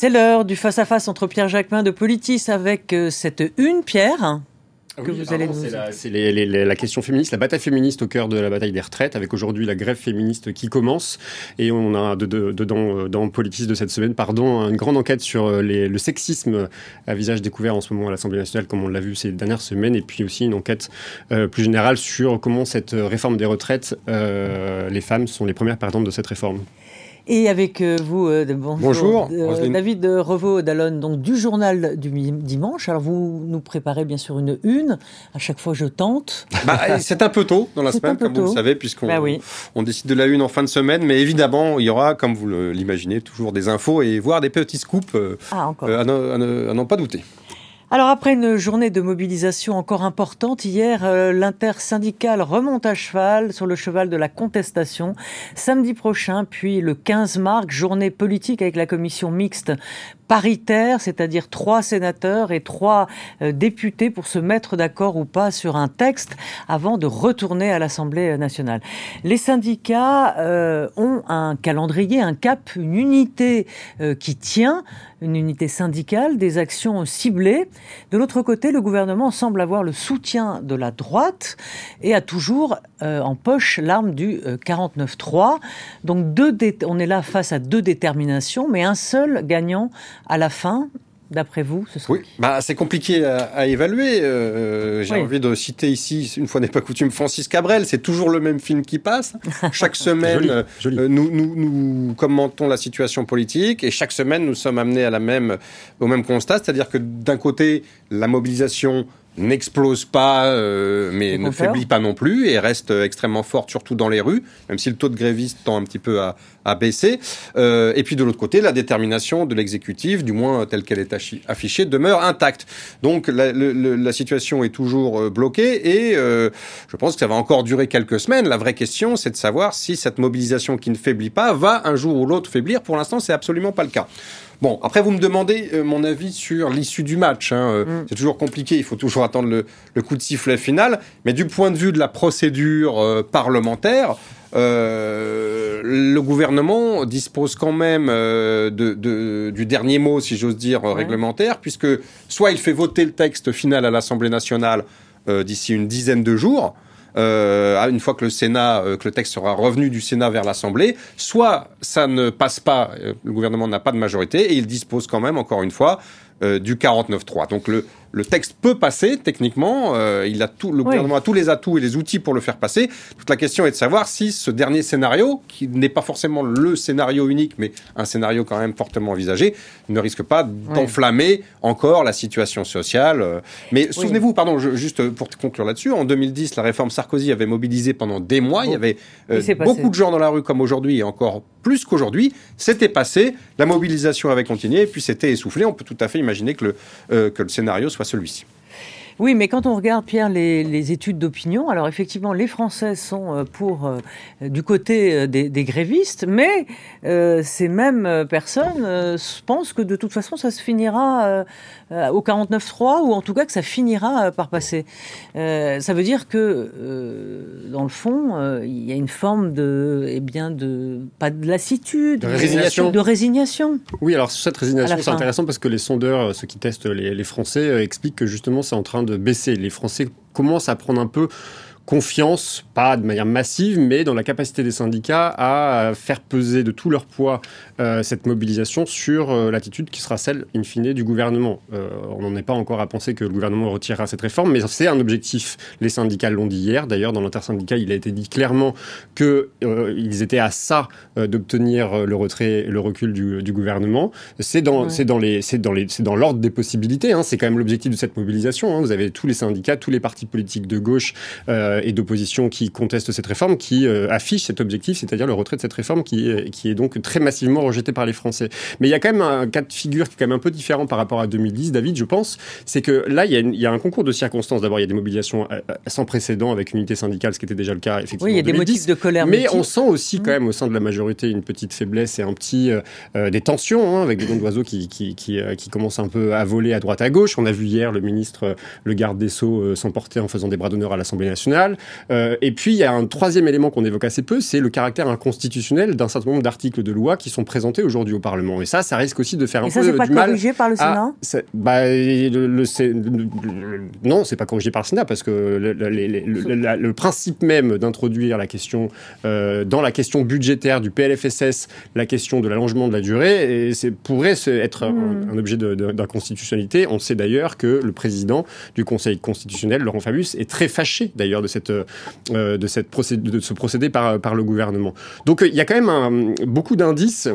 C'est l'heure du face-à-face entre Pierre Jacquemin de Politis avec euh, cette une Pierre. Que vous allez C'est la, question féministe, la bataille féministe au cœur de la bataille des retraites, avec aujourd'hui la grève féministe qui commence. Et on a dedans, euh, dans Politis de cette semaine, pardon, une grande enquête sur euh, le sexisme à visage découvert en ce moment à l'Assemblée nationale, comme on l'a vu ces dernières semaines. Et puis aussi une enquête plus générale sur comment cette réforme des retraites, les femmes sont les premières perdantes de cette réforme. Et avec euh, vous, euh, bonjour, euh, David Revaux d'Alon, donc du journal du dimanche. Alors vous nous préparez bien sûr une une. À chaque fois, je tente. Bah, c'est un peu tôt dans la semaine, comme vous le savez, puisqu'on bah on décide de la une en fin de semaine. Mais évidemment, il y aura, comme vous l'imaginez, toujours des infos et voire des petits scoops ah, à n'en pas douter. Alors après une journée de mobilisation encore importante, hier, euh, l'intersyndicale remonte à cheval sur le cheval de la contestation. Samedi prochain, puis le 15 mars, journée politique avec la commission mixte paritaire, c'est-à-dire trois sénateurs et trois euh, députés pour se mettre d'accord ou pas sur un texte avant de retourner à l'Assemblée nationale. Les syndicats euh, ont un calendrier, un cap, une unité euh, qui tient, une unité syndicale, des actions ciblées. De l'autre côté, le gouvernement semble avoir le soutien de la droite et a toujours en poche l'arme du 49-3. Donc deux on est là face à deux déterminations, mais un seul gagnant à la fin, d'après vous ce Oui, bah, c'est compliqué à, évaluer. Euh, j'ai envie de citer ici, une fois n'est pas coutume, Francis Cabrel. C'est toujours le même film qui passe. Chaque semaine, euh, nous, nous, nous, commentons la situation politique et chaque semaine, nous sommes amenés à la même, au même constat. C'est-à-dire que d'un côté, la mobilisation n'explose pas, euh, mais ne faiblit pas non plus et reste extrêmement forte, surtout dans les rues, même si le taux de grévistes tend un petit peu à, à baisser. Euh, et puis de l'autre côté, la détermination de l'exécutif, du moins telle qu'elle est affichée, demeure intacte. Donc la, la situation est toujours euh, bloquée et euh, je pense que ça va encore durer quelques semaines. La vraie question, c'est de savoir si cette mobilisation qui ne faiblit pas va un jour ou l'autre faiblir. Pour l'instant, c'est absolument pas le cas. Bon, après, vous me demandez euh, mon avis sur l'issue du match. Hein. Euh, mm. C'est toujours compliqué, il faut toujours attendre le, coup de sifflet final. Mais du point de vue de la procédure euh, parlementaire, le gouvernement dispose quand même de, du dernier mot, si j'ose dire, réglementaire, puisque soit il fait voter le texte final à l'Assemblée nationale d'ici une dizaine de jours, euh, une fois que le Sénat, euh, que le texte sera revenu du Sénat vers l'Assemblée, soit ça ne passe pas, euh, le gouvernement n'a pas de majorité et il dispose quand même, encore une fois, du 49.3. Donc le, le texte peut passer techniquement, euh, il a tout, le gouvernement a tous les atouts et les outils pour le faire passer. Toute la question est de savoir si ce dernier scénario, qui n'est pas forcément le scénario unique, mais un scénario quand même fortement envisagé, ne risque pas d'enflammer encore la situation sociale. Euh. Mais souvenez-vous, pardon, juste pour conclure là-dessus, en 2010, la réforme Sarkozy avait mobilisé pendant des mois, il y avait beaucoup de gens dans la rue comme aujourd'hui et encore plus qu'aujourd'hui. C'était passé, la mobilisation avait continué, et puis c'était essoufflé. On peut tout à fait imaginer que le, euh, que le scénario soit celui-ci. Oui, mais quand on regarde, Pierre, les, études d'opinion, alors effectivement, les Français sont euh, pour euh, du côté euh, des, grévistes, mais ces mêmes personnes pensent que de toute façon, ça se finira au 49-3, ou en tout cas que ça finira par passer. ça veut dire que, dans le fond, il y a une forme de, eh bien, de pas de lassitude, de résignation. De résignation. Oui, alors cette résignation, c'est intéressant parce que les sondeurs, ceux qui testent les, les Français, expliquent que justement, c'est en train de baisser. Les Français commencent à prendre un peu confiance, pas de manière massive, mais dans la capacité des syndicats à faire peser de tout leur poids euh, cette mobilisation sur euh, l'attitude qui sera celle, in fine, du gouvernement. Euh, on n'en est pas encore à penser que le gouvernement retirera cette réforme, mais c'est un objectif. Les syndicats l'ont dit hier. D'ailleurs, dans l'intersyndicat, il a été dit clairement qu'ils étaient à ça d'obtenir le retrait, le recul du, gouvernement. C'est dans, c'est dans les, c'est dans les, c'est dans l'ordre des possibilités. Hein. C'est quand même l'objectif de cette mobilisation. Hein. Vous avez tous les syndicats, tous les partis politiques de gauche et d'opposition qui contestent cette réforme, qui euh, affichent cet objectif, c'est-à-dire le retrait de cette réforme qui, qui est donc très massivement rejetée par les Français. Mais il y a quand même un cas de figure qui est quand même un peu différent par rapport à 2010, David, je pense, c'est que là, il y, a il y, a un concours de circonstances. D'abord, il y a des mobilisations euh, euh, sans précédent avec une unité syndicale, ce qui était déjà le cas, effectivement. Oui, il y a des motifs de colère. Mais on sent aussi quand mmh. même au sein de la majorité une petite faiblesse et un petit des tensions hein, avec des noms d'oiseaux qui, qui, qui, qui, commencent un peu à voler à droite à gauche. On a vu hier le ministre, le garde des Sceaux s'emporter en faisant des bras d'honneur à l'Assemblée nationale. Nationale. et puis, il y a un troisième élément qu'on évoque assez peu, c'est le caractère inconstitutionnel d'un certain nombre d'articles de loi qui sont présentés aujourd'hui au Parlement. Et ça, ça risque aussi de faire un ça, peu pas du mal. corrigé par le Sénat? bah, le, Non, c'est pas corrigé par le Sénat parce que le, principe même d'introduire la question euh, dans la question budgétaire du PLFSS, la question de l'allongement de la durée, et c'est pourrait être un, hmm. objet d'inconstitutionnalité. On sait d'ailleurs que le président du Conseil constitutionnel, Laurent Fabius, est très fâché d'ailleurs de cette euh, de cette procédé, de ce procédé par par le gouvernement. Donc il y a quand même beaucoup d'indices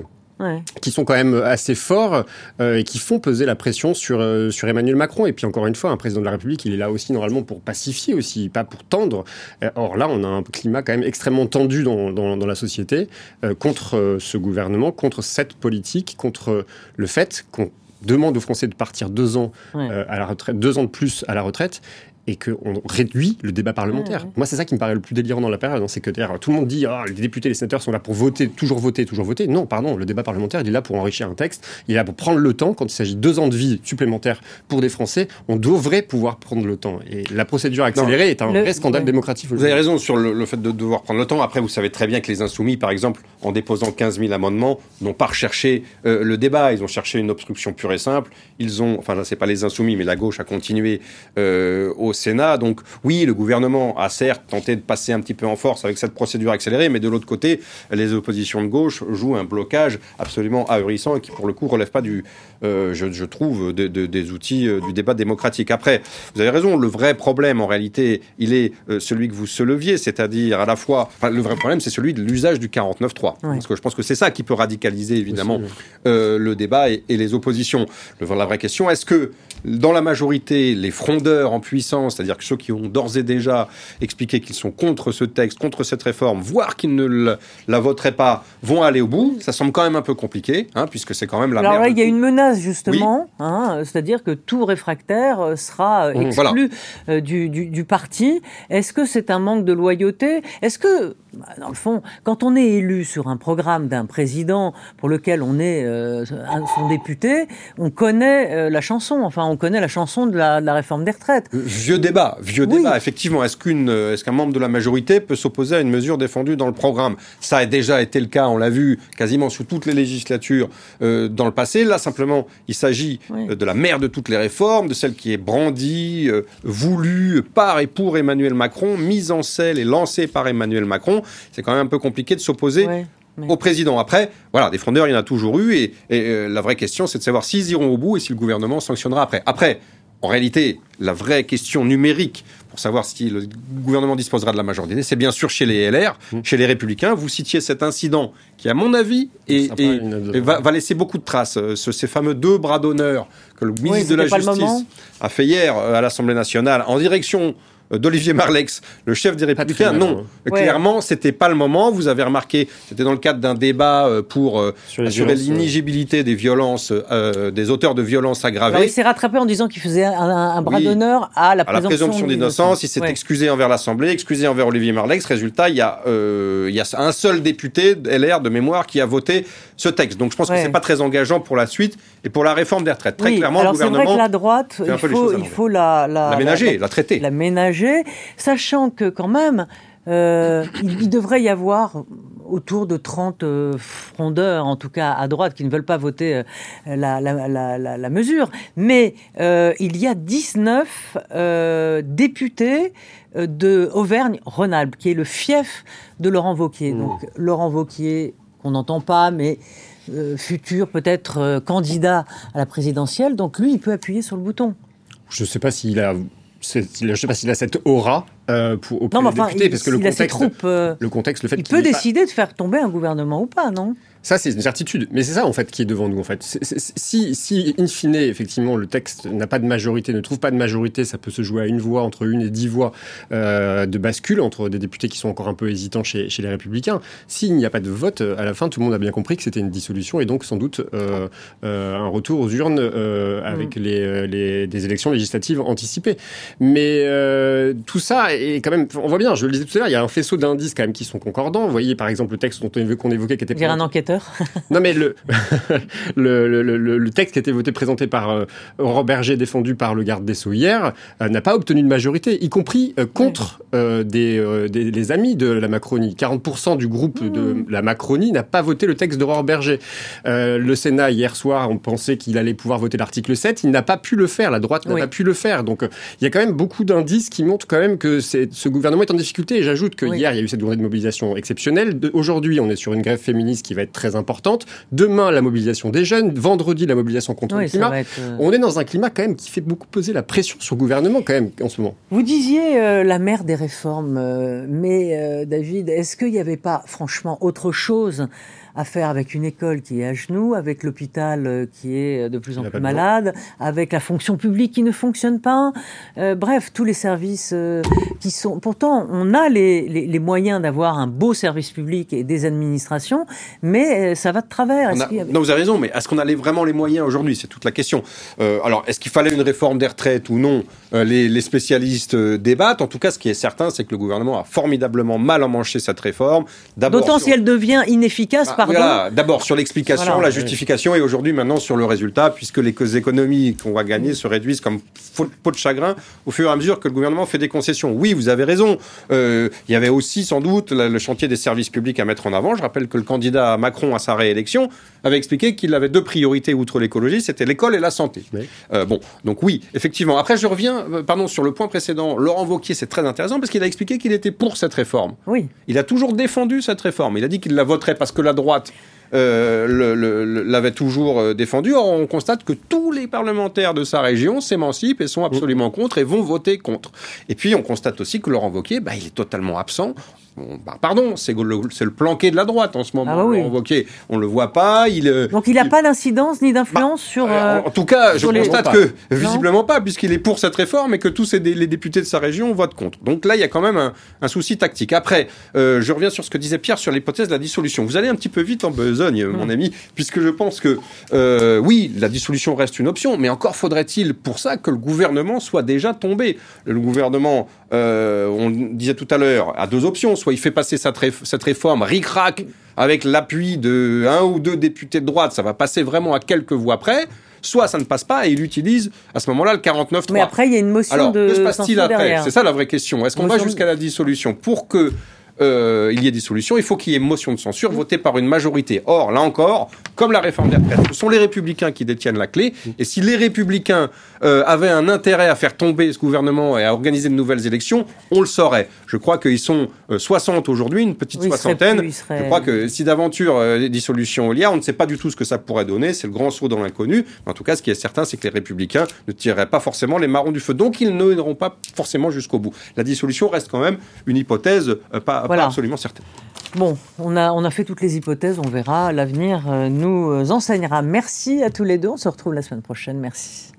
qui sont quand même assez forts euh, et qui font peser la pression sur, euh, sur Emmanuel Macron. Et puis encore une fois, un président de la République, il est là aussi normalement pour pacifier aussi, pas pour tendre. Euh, or là, on a un climat quand même extrêmement tendu dans, dans, dans la société contre ce gouvernement, contre cette politique, contre le fait qu'on demande aux Français de partir deux ans à la retraite, deux ans de plus à la retraite, et qu'on réduit le débat parlementaire. Moi, c'est ça qui me paraît le plus délirant dans la période, hein, c'est que tout le monde dit ah, les députés, les sénateurs sont là pour voter, toujours voter, toujours voter. Non, pardon, le débat parlementaire, il est là pour enrichir un texte, il est là pour prendre le temps. Quand il s'agit de deux ans de vie supplémentaires pour des Français, on devrait pouvoir prendre le temps. Et la procédure accélérée est un vrai scandale démocratique. Vous avez raison sur le, fait de devoir prendre le temps. Après, vous savez très bien que les insoumis, par exemple, en déposant 15 000 amendements, n'ont pas recherché euh, le débat. Ils ont cherché une obstruction pure et simple. Ils ont, enfin là, c'est pas les insoumis, mais la gauche a continué euh, au Sénat. Donc oui, le gouvernement a certes tenté de passer un petit peu en force avec cette procédure accélérée, mais de l'autre côté, les oppositions de gauche jouent un blocage absolument ahurissant et qui, pour le coup, relève pas du, euh, je, trouve, des outils euh, du débat démocratique. Après, vous avez raison, le vrai problème, en réalité, il est euh, celui que vous se leviez, c'est-à-dire à la fois, le vrai problème, c'est celui de l'usage du 49.3. Parce que je pense que c'est ça qui peut radicaliser, évidemment, le débat et, les oppositions. la vraie question, est-ce que dans la majorité, les frondeurs en puissance, c'est-à-dire que ceux qui ont d'ores et déjà expliqué qu'ils sont contre ce texte, contre cette réforme, voire qu'ils ne la voteraient pas, vont aller au bout. Ça semble quand même un peu compliqué, hein, puisque c'est quand même la Alors là, il y a une menace justement, hein, c'est-à-dire que tout réfractaire euh, sera euh, exclu euh, du, du, parti. Est-ce que c'est un manque de loyauté? Est-ce que, dans le fond, quand on est élu sur un programme d'un président pour lequel on est son député, on connaît la chanson. Enfin, on connaît la chanson de la, de la réforme des retraites. Vieux débat, vieux débat. Effectivement, est-ce qu'une, est-ce qu'un membre de la majorité peut s'opposer à une mesure défendue dans le programme? Ça a déjà été le cas. On l'a vu quasiment sous toutes les législatures dans le passé. Là, simplement, il s'agit euh, de la mère de toutes les réformes, de celle qui est brandie, euh, voulue par et pour Emmanuel Macron, mise en scène et lancée par Emmanuel Macron. C'est quand même un peu compliqué de s'opposer. au président. Après, voilà, des frondeurs, il y en a toujours eu, et, euh, la vraie question, c'est de savoir s'ils iront au bout et si le gouvernement sanctionnera après. Après, en réalité, la vraie question numérique pour savoir si le gouvernement disposera de la majorité, c'est bien sûr chez les LR, mmh. chez les Républicains. Vous citiez cet incident qui, à mon avis, va, laisser beaucoup de traces. Euh, ces fameux deux bras d'honneur que le ministre de la Justice a fait hier euh, à l'Assemblée nationale en direction euh, d'Olivier Marlex, le chef des Républicains. Non, clairement, c'était pas le moment. Vous avez remarqué, c'était dans le cadre d'un débat euh, pour euh, assurer l'inégibilité des violences, des auteurs de violences aggravées. il s'est rattrapé en disant qu'il faisait un, bras d'honneur à la présomption, d'innocence. Il s'est excusé envers l'Assemblée, excusé envers Olivier Marlex. Résultat, il y a, il y a un seul député LR de mémoire qui a voté ce texte. Donc je pense que c'est pas très engageant pour la suite et pour la réforme des retraites. Très clairement, le gouvernement. C'est vrai que la droite, il faut, il faut la, la, la ménager, la, traiter. La ménager, sachant que quand même, euh, il, devrait y avoir autour de 30 euh, frondeurs, en tout cas à droite, qui ne veulent pas voter euh, la, la, la, la, mesure. Mais il y a 19 députés de Auvergne-Rhône-Alpes, qui est le fief de Laurent Vauquier. Mmh. Donc Laurent Vauquier, qu'on n'entend pas, mais futur peut-être candidat à la présidentielle. Donc lui, il peut appuyer sur le bouton. Je ne sais pas s'il a je ne sais pas s'il a cette aura euh, pour, auprès non, des députés, parce que le contexte, euh, le contexte, le fait il peut décider de faire tomber un gouvernement ou pas, non? Ça, c'est une certitude. Mais c'est ça, en fait, qui est devant nous, en fait. si, si, in fine, effectivement, le texte n'a pas de majorité, ne trouve pas de majorité, ça peut se jouer à une voix, entre une et dix voix euh, de bascule entre des députés qui sont encore un peu hésitants chez, chez les Républicains. S'il n'y a pas de vote, à la fin, tout le monde a bien compris que c'était une dissolution et donc, sans doute, euh, euh, un retour aux urnes avec mm. les, les, des élections législatives anticipées. Mais tout ça est quand même, on voit bien, je le disais tout à l'heure, il y a un faisceau d'indices quand même qui sont concordants. Vous voyez par exemple le texte dont qu'on évoquait qui était... Dire un enquêteur Non mais le, le, le, le, texte qui a été voté, présenté par euh, Aurore Berger, défendu par le garde des Sceaux hier, euh, n'a pas obtenu de majorité, y compris euh, contre des, des, les amis de la Macronie. 40% du groupe de mmh. la Macronie n'a pas voté le texte d'Aurore Berger. le Sénat, hier soir, on pensait qu'il allait pouvoir voter l'article 7. Il n'a pas pu le faire. La droite n'a pas pu le faire. Donc, il y a quand même beaucoup d'indices qui montrent quand même que ce gouvernement est en difficulté. Et j'ajoute que hier, il y a eu cette journée de mobilisation exceptionnelle. Aujourd'hui, on est sur une grève féministe qui va être très importante. Demain, la mobilisation des jeunes. Vendredi, la mobilisation contre le climat. Euh, on est dans un climat quand même qui fait beaucoup peser la pression sur le gouvernement quand même en ce moment. Vous disiez euh, la mère des réformes, euh, mais David, est-ce qu'il n'y avait pas franchement autre chose à faire avec une école qui est à genoux, avec l'hôpital euh, qui est de plus en plus malade, avec la fonction publique qui ne fonctionne pas. Euh, bref, tous les services euh, qui sont... Pourtant, on a les, les, moyens d'avoir un beau service public et des administrations, mais ça va de travers. Non, vous avez raison, mais est-ce qu'on a vraiment les moyens aujourd'hui? C'est toute la question. alors, est-ce qu'il fallait une réforme des retraites ou non? Les, les, spécialistes débattent. En tout cas, ce qui est certain, c'est que le gouvernement a formidablement mal emmanché cette réforme. D'autant si elle devient inefficace ah, D'abord sur l'explication, la justification et aujourd'hui maintenant sur le résultat, puisque les économies qu'on va gagner se réduisent comme peau de chagrin au fur et à mesure que le gouvernement fait des concessions. Oui, vous avez raison. Euh, il y avait aussi sans doute le chantier des services publics à mettre en avant. Je rappelle que le candidat Macron à sa réélection avait expliqué qu'il avait deux priorités outre l'écologie, c'était l'école et la santé. Euh, bon, donc oui, effectivement. Après, je reviens, euh, pardon, sur le point précédent. Laurent Vauquier, c'est très intéressant parce qu'il a expliqué qu'il était pour cette réforme. Oui. Il a toujours défendu cette réforme. Il a dit qu'il la voterait parce que la droite euh, l'avait toujours euh, défendu. Or, on constate que tous les parlementaires de sa région s'émancipent et sont absolument contre et vont voter contre. Et puis, on constate aussi que Laurent Wauquiez, bah, il est totalement absent. Bah, pardon, c'est le, le, planqué de la droite en ce moment. Ah bah on le voit pas. Il, euh, Donc il n'a pas d'incidence ni d'influence bah, sur. Euh, en, tout cas, je constate que visiblement pas, puisqu'il est pour cette réforme et que tous les députés de sa région votent contre. Donc là, il y a quand même un, souci tactique. Après, euh, je reviens sur ce que disait Pierre sur l'hypothèse de la dissolution. Vous allez un petit peu vite en besogne, mon ami, puisque je pense que oui, la dissolution reste une option, mais encore faudrait-il pour ça que le gouvernement soit déjà tombé. Le gouvernement, on disait tout à l'heure, a deux options soit il fait passer cette, réforme ric-rac avec l'appui de un ou deux députés de droite, ça va passer vraiment à quelques voix près soit ça ne passe pas et il utilise à ce moment-là le 49-3. Mais après, il y a une motion Alors, de. Que se passe-t-il après? C'est ça la vraie question. Est-ce qu'on va jusqu'à la dissolution? Pour que euh, il y ait des solutions, il faut qu'il y ait motion de censure votée par une majorité. Or, là encore, comme la réforme des retraites, ce sont les républicains qui détiennent la clé. Et si les républicains euh, avaient un intérêt à faire tomber ce gouvernement et à organiser de nouvelles élections, on le saurait. Je crois qu'ils sont 60 euh, aujourd'hui, une petite soixantaine. Je crois que si d'aventure dissolution il y a, on ne sait pas du tout ce que ça pourrait donner. C'est le grand saut dans l'inconnu. En tout cas, ce qui est certain, c'est que les républicains ne tireraient pas forcément les marrons du feu. Donc, ils n'iront pas forcément jusqu'au bout. La dissolution reste quand même une hypothèse pas voilà. absolument certaine. Bon, on a, on a fait toutes les hypothèses, on verra. L'avenir euh, nous euh, enseignera. Merci à tous les deux. On se retrouve la semaine prochaine. Merci.